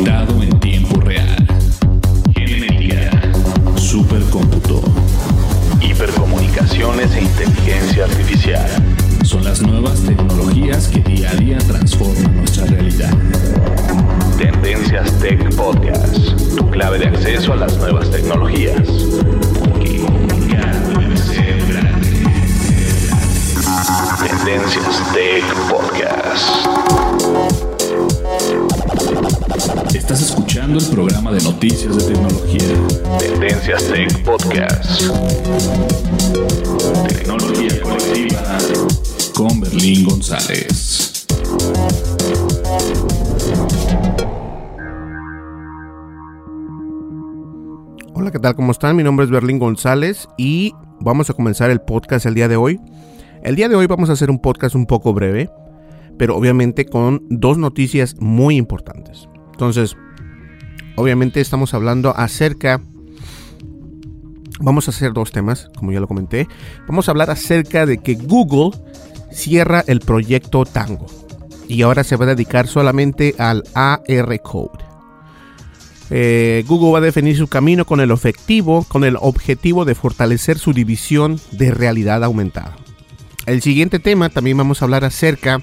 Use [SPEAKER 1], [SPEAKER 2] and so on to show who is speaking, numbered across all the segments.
[SPEAKER 1] conectado en tiempo
[SPEAKER 2] Hola, ¿qué tal? ¿Cómo están? Mi nombre es Berlín González y vamos a comenzar el podcast el día de hoy. El día de hoy vamos a hacer un podcast un poco breve, pero obviamente con dos noticias muy importantes. Entonces, obviamente estamos hablando acerca... Vamos a hacer dos temas, como ya lo comenté. Vamos a hablar acerca de que Google cierra el proyecto Tango y ahora se va a dedicar solamente al AR Code. Eh, Google va a definir su camino con el objetivo, con el objetivo de fortalecer su división de realidad aumentada. El siguiente tema también vamos a hablar acerca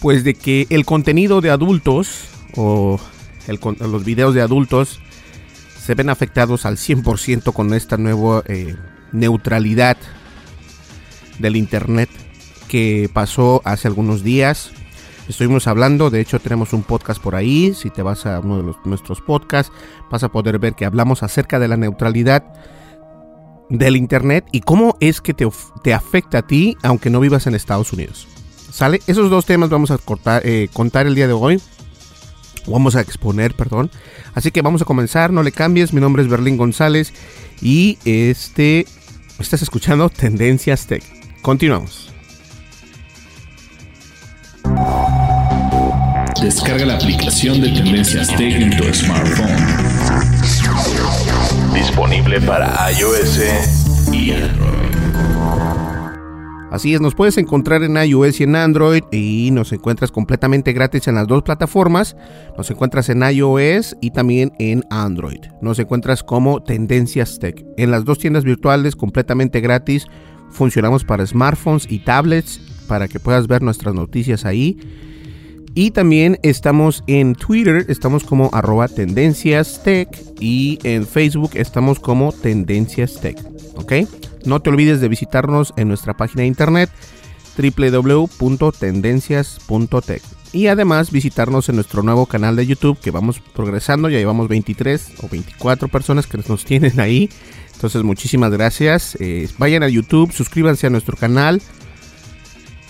[SPEAKER 2] pues de que el contenido de adultos o los videos de adultos se ven afectados al 100% con esta nueva eh, neutralidad del internet que pasó hace algunos días. Estuvimos hablando, de hecho tenemos un podcast por ahí, si te vas a uno de los, nuestros podcasts vas a poder ver que hablamos acerca de la neutralidad del internet y cómo es que te, te afecta a ti aunque no vivas en Estados Unidos. ¿Sale? Esos dos temas vamos a cortar, eh, contar el día de hoy. Vamos a exponer, perdón. Así que vamos a comenzar, no le cambies. Mi nombre es Berlín González y este estás escuchando Tendencias Tech. Continuamos.
[SPEAKER 1] Descarga la aplicación de Tendencias Tech en tu smartphone. Disponible para iOS y Android.
[SPEAKER 2] Así es, nos puedes encontrar en iOS y en Android y nos encuentras completamente gratis en las dos plataformas. Nos encuentras en iOS y también en Android. Nos encuentras como Tendencias Tech. En las dos tiendas virtuales completamente gratis. Funcionamos para smartphones y tablets para que puedas ver nuestras noticias ahí. Y también estamos en Twitter, estamos como arroba tendencias tech y en Facebook estamos como tendencias tech. ¿Ok? No te olvides de visitarnos en nuestra página de internet www.tendencias.tech y además visitarnos en nuestro nuevo canal de YouTube que vamos progresando, ya llevamos 23 o 24 personas que nos tienen ahí. Entonces muchísimas gracias. Eh, vayan a YouTube, suscríbanse a nuestro canal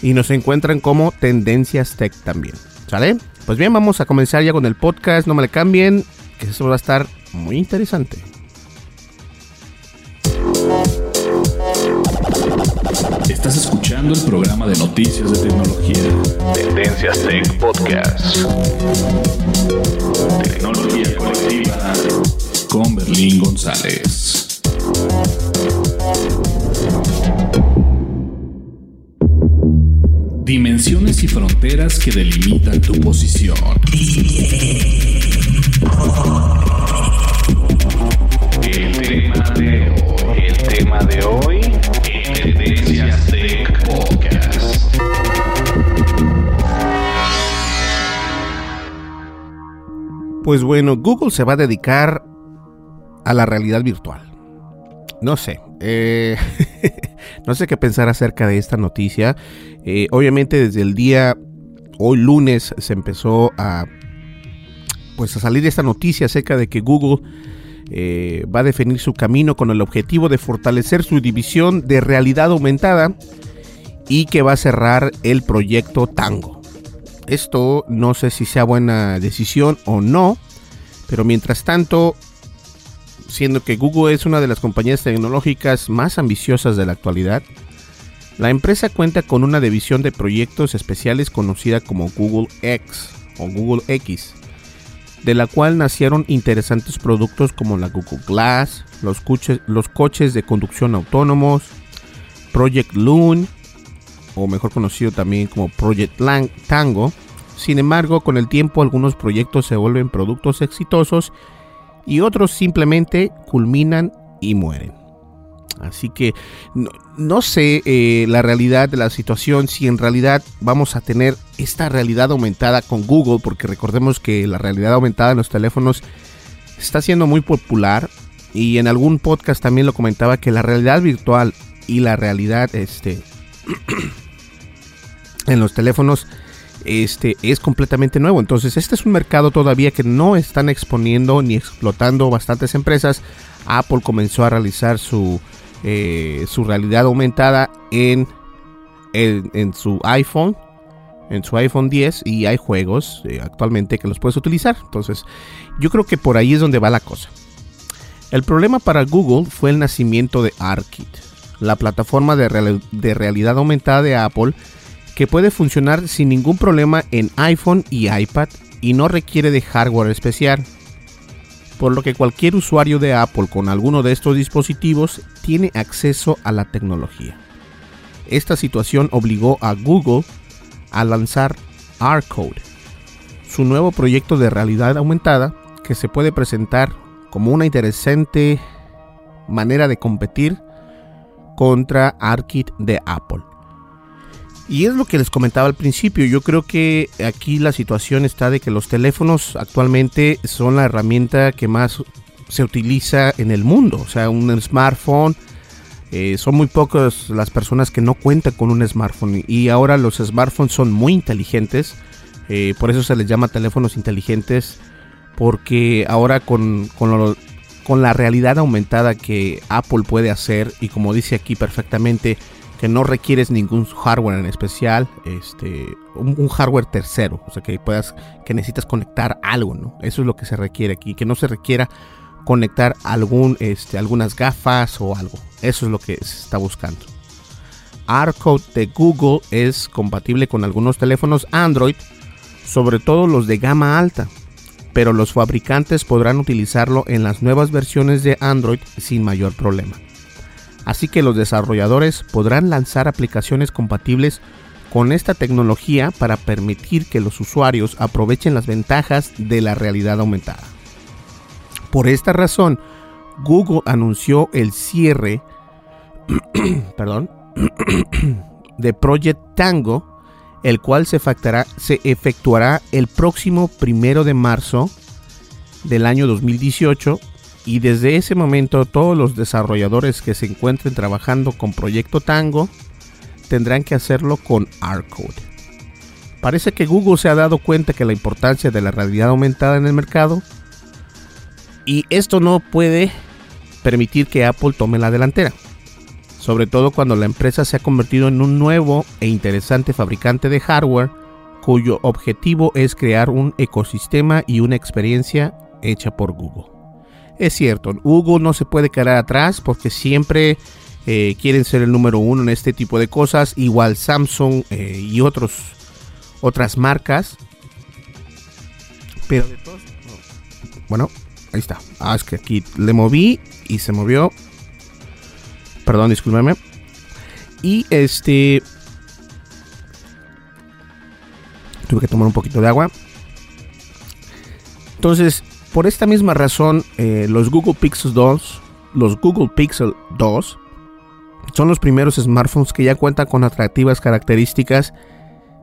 [SPEAKER 2] y nos encuentran como Tendencias Tech también. ¿Sale? Pues bien, vamos a comenzar ya con el podcast. No me le cambien, que eso va a estar muy interesante.
[SPEAKER 1] Estás escuchando el programa de noticias de tecnología. Tendencias Tech Podcast. Tecnología colectiva con Berlín González. Y fronteras que delimitan tu posición. El tema de hoy, el tema de hoy, Tendencias Tech Podcast.
[SPEAKER 2] Pues bueno, Google se va a dedicar a la realidad virtual. No sé, eh, no sé qué pensar acerca de esta noticia. Eh, obviamente desde el día hoy lunes se empezó a pues a salir esta noticia acerca de que Google eh, va a definir su camino con el objetivo de fortalecer su división de realidad aumentada y que va a cerrar el proyecto Tango. Esto no sé si sea buena decisión o no, pero mientras tanto siendo que Google es una de las compañías tecnológicas más ambiciosas de la actualidad, la empresa cuenta con una división de proyectos especiales conocida como Google X o Google X, de la cual nacieron interesantes productos como la Google Glass, los coches, de conducción autónomos, Project Loon, o mejor conocido también como Project Tango. Sin embargo, con el tiempo algunos proyectos se vuelven productos exitosos y otros simplemente culminan y mueren. Así que no, sé eh, la realidad de la situación, si en realidad vamos a tener esta realidad aumentada con Google, porque recordemos que la realidad aumentada en los teléfonos está siendo muy popular y en algún podcast también lo comentaba que la realidad virtual y la realidad este, en los teléfonos este es completamente nuevo. Entonces, este es un mercado todavía que no están exponiendo ni explotando bastantes empresas. Apple comenzó a realizar su, eh, su realidad aumentada en, en, su iPhone, en su iPhone 10 y hay juegos eh, actualmente que los puedes utilizar. Entonces, yo creo que por ahí es donde va la cosa. El problema para Google fue el nacimiento de ARKit, la plataforma de, de realidad aumentada de Apple que puede funcionar sin ningún problema en iPhone y iPad y no requiere de hardware especial. Por lo que cualquier usuario de Apple con alguno de estos dispositivos tiene acceso a la tecnología. Esta situación obligó a Google a lanzar R-Code, su nuevo proyecto de realidad aumentada que se puede presentar como una interesante manera de competir contra ARKit de Apple. Y es lo que les comentaba al principio. Yo creo que aquí la situación está de que los teléfonos actualmente son la herramienta que más se utiliza en el mundo. O sea, un smartphone. Eh, son muy pocas las personas que no cuentan con un smartphone. Y ahora los smartphones son muy inteligentes. Eh, por eso se les llama teléfonos inteligentes. Porque ahora con, con, con la realidad aumentada que Apple puede hacer. Y como dice aquí perfectamente que no requieres ningún hardware en especial, este, un, hardware tercero, o sea que puedas, que necesitas conectar algo, ¿no? Eso es lo que se requiere aquí, que no se requiera conectar algún, este, algunas gafas o algo. Eso es lo que se está buscando. R-Code de Google es compatible con algunos teléfonos Android, sobre todo los de gama alta, pero los fabricantes podrán utilizarlo en las nuevas versiones de Android sin mayor problema así que los desarrolladores podrán lanzar aplicaciones compatibles con esta tecnología para permitir que los usuarios aprovechen las ventajas de la realidad aumentada. Por esta razón, Google anunció el cierre perdón, de Project Tango, el cual se efectuará, se efectuará el próximo primero de marzo del año 2018 y desde ese momento todos los desarrolladores que se encuentren trabajando con Proyecto Tango tendrán que hacerlo con R-Code. Parece que Google se ha dado cuenta que la importancia de la realidad aumentada en el mercado y esto no puede permitir que Apple tome la delantera, sobre todo cuando la empresa se ha convertido en un nuevo e interesante fabricante de hardware cuyo objetivo es crear un ecosistema y una experiencia hecha por Google. Es cierto, Google no se puede quedar atrás porque siempre eh, quieren ser el número uno en este tipo de cosas. Igual Samsung eh, y otros otras marcas. Pero. Bueno, ahí está. Ah, es que aquí le moví y se movió. Perdón, discúlpeme. Y este. tuve que tomar un poquito de agua. Entonces, por esta misma razón, eh, los Google Pixel 2, los Google Pixel 2, son los primeros smartphones que ya cuentan con atractivas características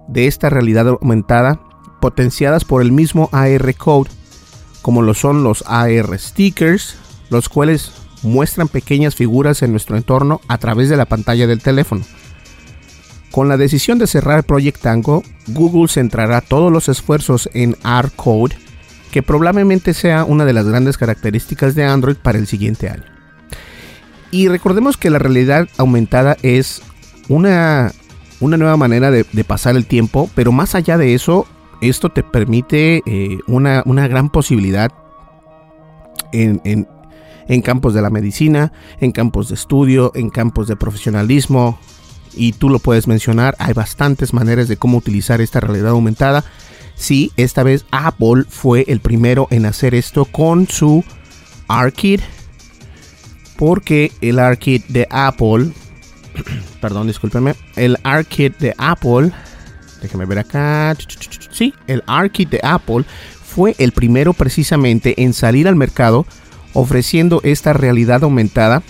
[SPEAKER 2] de esta realidad aumentada, potenciadas por el mismo AR Code, como lo son los AR Stickers, los cuales muestran pequeñas figuras en nuestro entorno a través de la pantalla del teléfono. Con la decisión de cerrar Project Tango, Google centrará todos los esfuerzos en R-Code, probablemente sea una de las grandes características de Android para el siguiente año. Y recordemos que la realidad aumentada es una, una nueva manera de, pasar el tiempo, pero más allá de eso, esto te permite eh, una, una, gran posibilidad en, en campos de la medicina, en campos de estudio, en campos de profesionalismo, y tú lo puedes mencionar, hay bastantes maneras de cómo utilizar esta realidad aumentada. Sí, esta vez Apple fue el primero en hacer esto con su ARKit, porque el ARKit de Apple, perdón, discúlpenme, el ARKit de Apple, déjame ver acá, sí, el ARKit de Apple fue el primero precisamente en salir al mercado ofreciendo esta realidad aumentada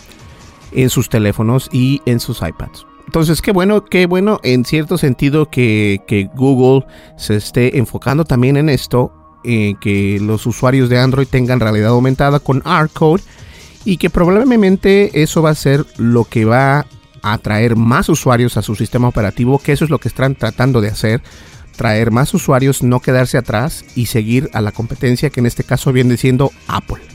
[SPEAKER 2] en sus teléfonos y en sus iPads. Entonces, qué bueno, qué bueno en cierto sentido que, Google se esté enfocando también en esto, eh, que los usuarios de Android tengan realidad aumentada con R-Code y que probablemente eso va a ser lo que va a atraer más usuarios a su sistema operativo, que eso es lo que están tratando de hacer, traer más usuarios, no quedarse atrás y seguir a la competencia que en este caso viene siendo Apple.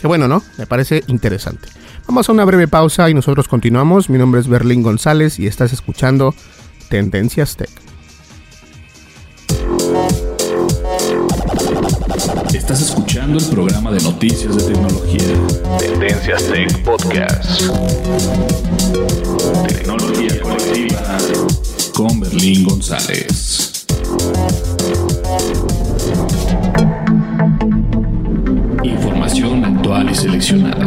[SPEAKER 2] Qué bueno, ¿no? Me parece interesante. Vamos a una breve pausa y nosotros continuamos. Mi nombre es Berlín González y estás escuchando Tendencias Tech.
[SPEAKER 1] Estás escuchando el programa de noticias de tecnología. Tendencias Tech Podcast. Tecnología colectiva con Berlín González. Y seleccionada.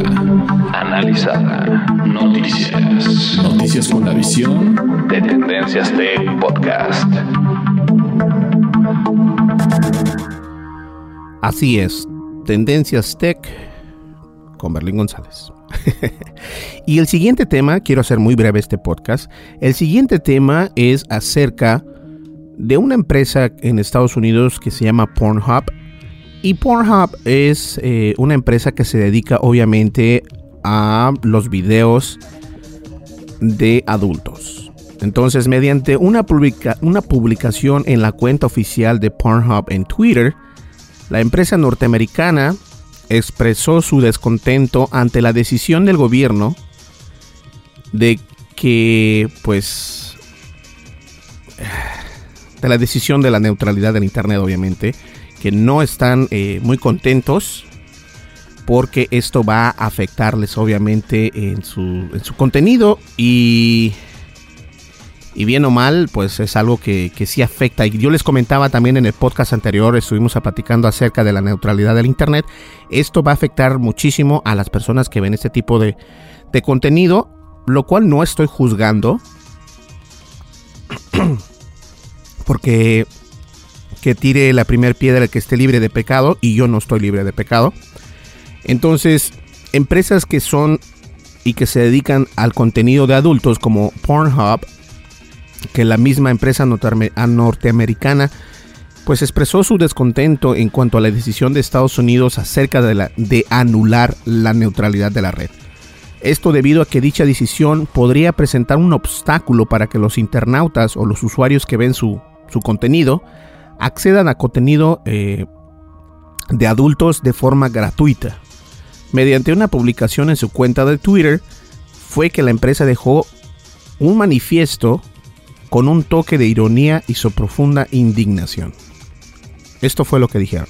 [SPEAKER 1] Analizada. Noticias. Noticias con la visión de Tendencias Tech Podcast.
[SPEAKER 2] Así es, Tendencias Tech con Berlín González. y el siguiente tema, quiero hacer muy breve este podcast, el siguiente tema es acerca de una empresa en Estados Unidos que se llama Pornhub y Pornhub es eh, una empresa que se dedica obviamente a los videos de adultos. Entonces, mediante una, una publicación en la cuenta oficial de Pornhub en Twitter, la empresa norteamericana expresó su descontento ante la decisión del gobierno de que, pues, de la decisión de la neutralidad del Internet, obviamente, que no están eh, muy contentos porque esto va a afectarles obviamente en su, en su contenido y, y bien o mal pues es algo que, que sí afecta. Y yo les comentaba también en el podcast anterior estuvimos platicando acerca de la neutralidad del internet. Esto va a afectar muchísimo a las personas que ven este tipo de, de contenido lo cual no estoy juzgando porque que tire la primera piedra que esté libre de pecado y yo no estoy libre de pecado. Entonces, empresas que son y que se dedican al contenido de adultos como Pornhub, que la misma empresa norteamericana pues expresó su descontento en cuanto a la decisión de Estados Unidos acerca de, de anular la neutralidad de la red. Esto debido a que dicha decisión podría presentar un obstáculo para que los internautas o los usuarios que ven su, su contenido accedan a contenido eh, de adultos de forma gratuita. Mediante una publicación en su cuenta de Twitter, fue que la empresa dejó un manifiesto con un toque de ironía y su profunda indignación. Esto fue lo que dijeron.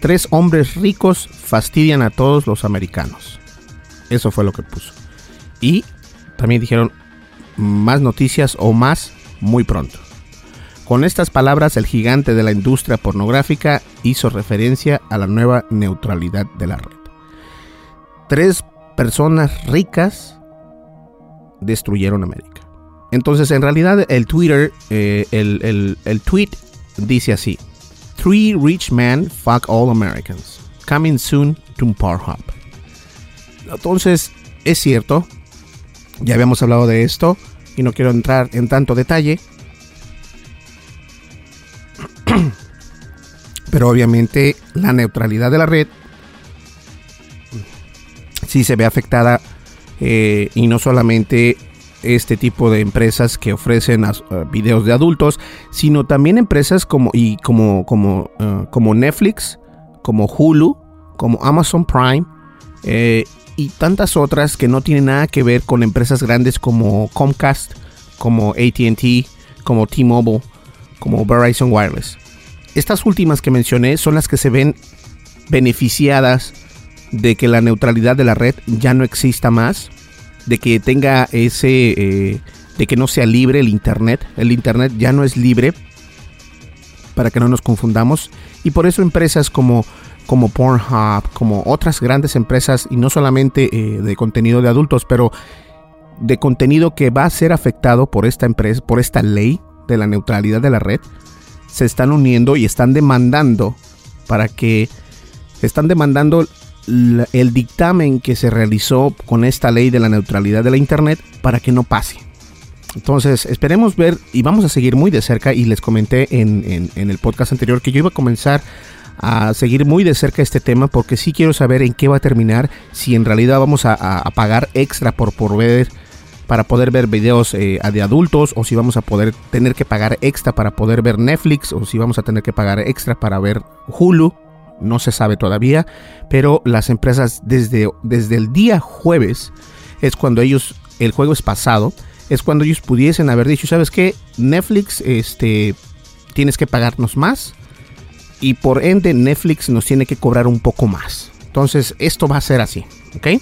[SPEAKER 2] Tres hombres ricos fastidian a todos los americanos. Eso fue lo que puso. Y también dijeron más noticias o más muy pronto. Con estas palabras, el gigante de la industria pornográfica hizo referencia a la nueva neutralidad de la red. Tres personas ricas destruyeron América. Entonces, en realidad, el Twitter, eh, el, tweet dice así: Three rich men fuck all Americans. Coming soon to Pornhub. Entonces, es cierto, ya habíamos hablado de esto y no quiero entrar en tanto detalle. Pero obviamente la neutralidad de la red sí se ve afectada eh, y no solamente este tipo de empresas que ofrecen videos de adultos, sino también empresas como, y como, como, eh, como Netflix, como Hulu, como Amazon Prime eh, y tantas otras que no tienen nada que ver con empresas grandes como Comcast, como ATT, como T-Mobile, como Verizon Wireless. Estas últimas que mencioné son las que se ven beneficiadas de que la neutralidad de la red ya no exista más, de que tenga ese, eh, de que no sea libre el Internet. El Internet ya no es libre, para que no nos confundamos. Y por eso empresas como, como Pornhub, como otras grandes empresas, y no solamente eh, de contenido de adultos, pero de contenido que va a ser afectado por esta empresa, por esta ley de la neutralidad de la red, se están uniendo y están demandando para que están demandando el dictamen que se realizó con esta ley de la neutralidad de la internet para que no pase. Entonces, esperemos ver y vamos a seguir muy de cerca y les comenté en, el podcast anterior que yo iba a comenzar a seguir muy de cerca este tema porque sí quiero saber en qué va a terminar, si en realidad vamos a, a pagar extra por, por ver para poder ver videos eh, de adultos o si vamos a poder tener que pagar extra para poder ver Netflix o si vamos a tener que pagar extra para ver Hulu. No se sabe todavía, pero las empresas desde, desde el día jueves es cuando ellos, el juego es pasado, es cuando ellos pudiesen haber dicho, ¿sabes qué? Netflix, este, tienes que pagarnos más y por ende Netflix nos tiene que cobrar un poco más. Entonces esto va a ser así, ¿ok?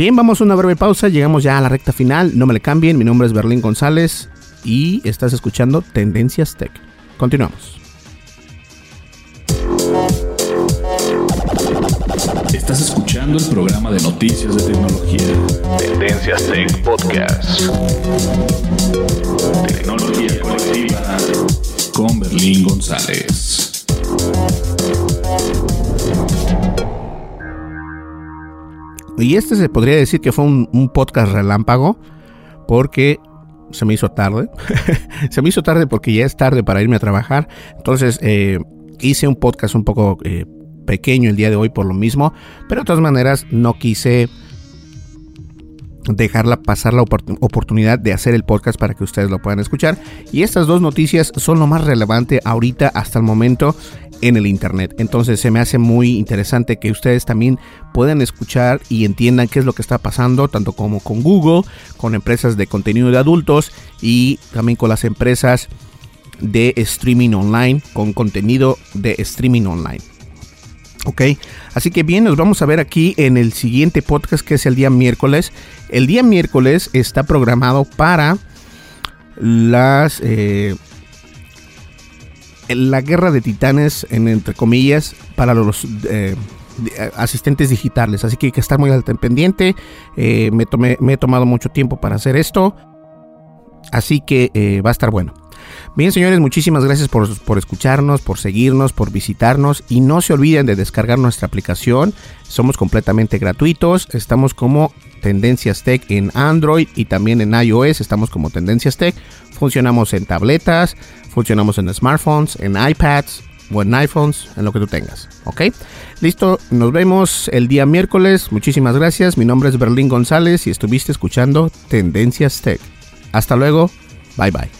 [SPEAKER 2] Bien, vamos a una breve pausa, llegamos ya a la recta final, no me le cambien, mi nombre es Berlín González y estás escuchando Tendencias Tech. Continuamos.
[SPEAKER 1] Estás escuchando el programa de noticias de tecnología. Tendencias Tech Podcast. Tecnología colectiva con Berlín González.
[SPEAKER 2] Y este se podría decir que fue un, podcast relámpago porque se me hizo tarde. se me hizo tarde porque ya es tarde para irme a trabajar. Entonces eh, hice un podcast un poco eh, pequeño el día de hoy por lo mismo. Pero de todas maneras no quise dejarla pasar la oportunidad de hacer el podcast para que ustedes lo puedan escuchar. Y estas dos noticias son lo más relevante ahorita hasta el momento en el Internet. Entonces se me hace muy interesante que ustedes también puedan escuchar y entiendan qué es lo que está pasando, tanto como con Google, con empresas de contenido de adultos y también con las empresas de streaming online, con contenido de streaming online. Ok, así que bien, nos vamos a ver aquí en el siguiente podcast que es el día miércoles. El día miércoles está programado para las eh, la guerra de titanes, en, entre comillas, para los eh, asistentes digitales. Así que hay que estar muy al pendiente. Eh, me, tomé, me he tomado mucho tiempo para hacer esto. Así que eh, va a estar bueno. Bien, señores, muchísimas gracias por, por, escucharnos, por seguirnos, por visitarnos y no se olviden de descargar nuestra aplicación. Somos completamente gratuitos. Estamos como Tendencias Tech en Android y también en iOS. Estamos como Tendencias Tech. Funcionamos en tabletas, funcionamos en smartphones, en iPads o en iPhones, en lo que tú tengas. ¿Ok? Listo, nos vemos el día miércoles. Muchísimas gracias. Mi nombre es Berlín González y estuviste escuchando Tendencias Tech. Hasta luego. Bye bye.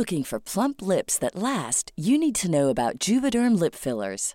[SPEAKER 3] looking for plump lips that last, you need to know about Juvederm lip fillers.